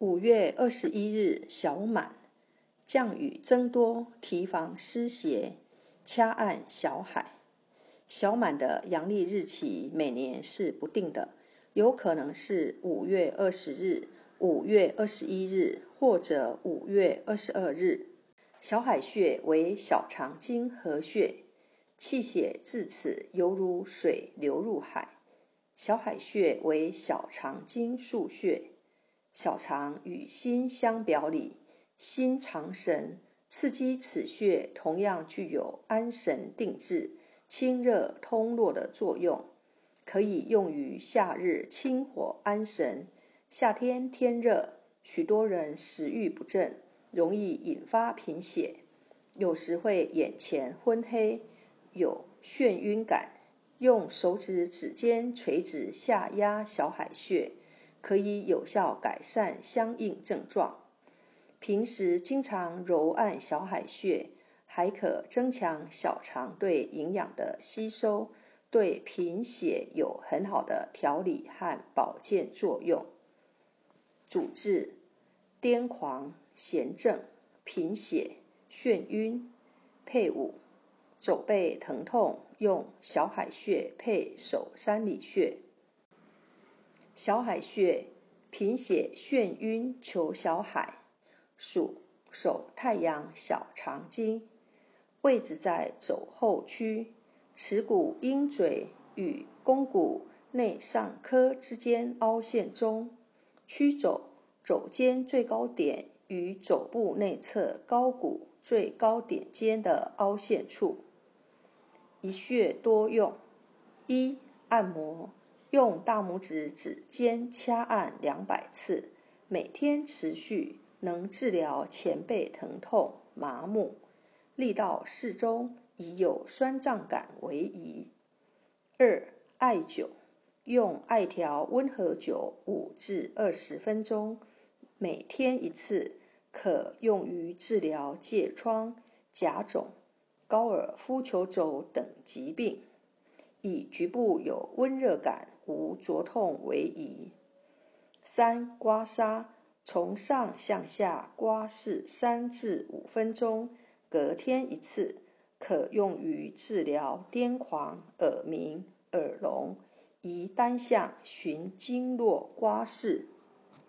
五月二十一日小满，降雨增多，提防湿邪，掐按小海。小满的阳历日期每年是不定的，有可能是五月二十日、五月二十一日或者五月二十二日。小海穴为小肠经合穴，气血至此犹如水流入海。小海穴为小肠经腧穴。小肠与心相表里，心藏神，刺激此穴同样具有安神定志、清热通络的作用，可以用于夏日清火安神。夏天天热，许多人食欲不振，容易引发贫血，有时会眼前昏黑，有眩晕感。用手指指尖垂直下压小海穴。可以有效改善相应症状。平时经常揉按小海穴，还可增强小肠对营养的吸收，对贫血有很好的调理和保健作用。主治癫狂、痫症、贫血、眩晕。配伍肘背疼痛，用小海穴配手三里穴。小海穴，贫血眩晕求小海，属手太阳小肠经，位置在肘后区，耻骨鹰嘴与肱骨内上髁之间凹陷中，曲肘肘尖最高点与肘部内侧高骨最高点间的凹陷处。一穴多用，一按摩。用大拇指指尖掐按两百次，每天持续，能治疗前背疼痛、麻木，力道适中，以有酸胀感为宜。二、艾灸，用艾条温和灸五至二十分钟，每天一次，可用于治疗疥疮、甲肿、高尔夫球肘等疾病。以局部有温热感、无灼痛为宜。三、刮痧，从上向下刮拭三至五分钟，隔天一次，可用于治疗癫狂、耳鸣、耳聋。宜单向循经络刮拭。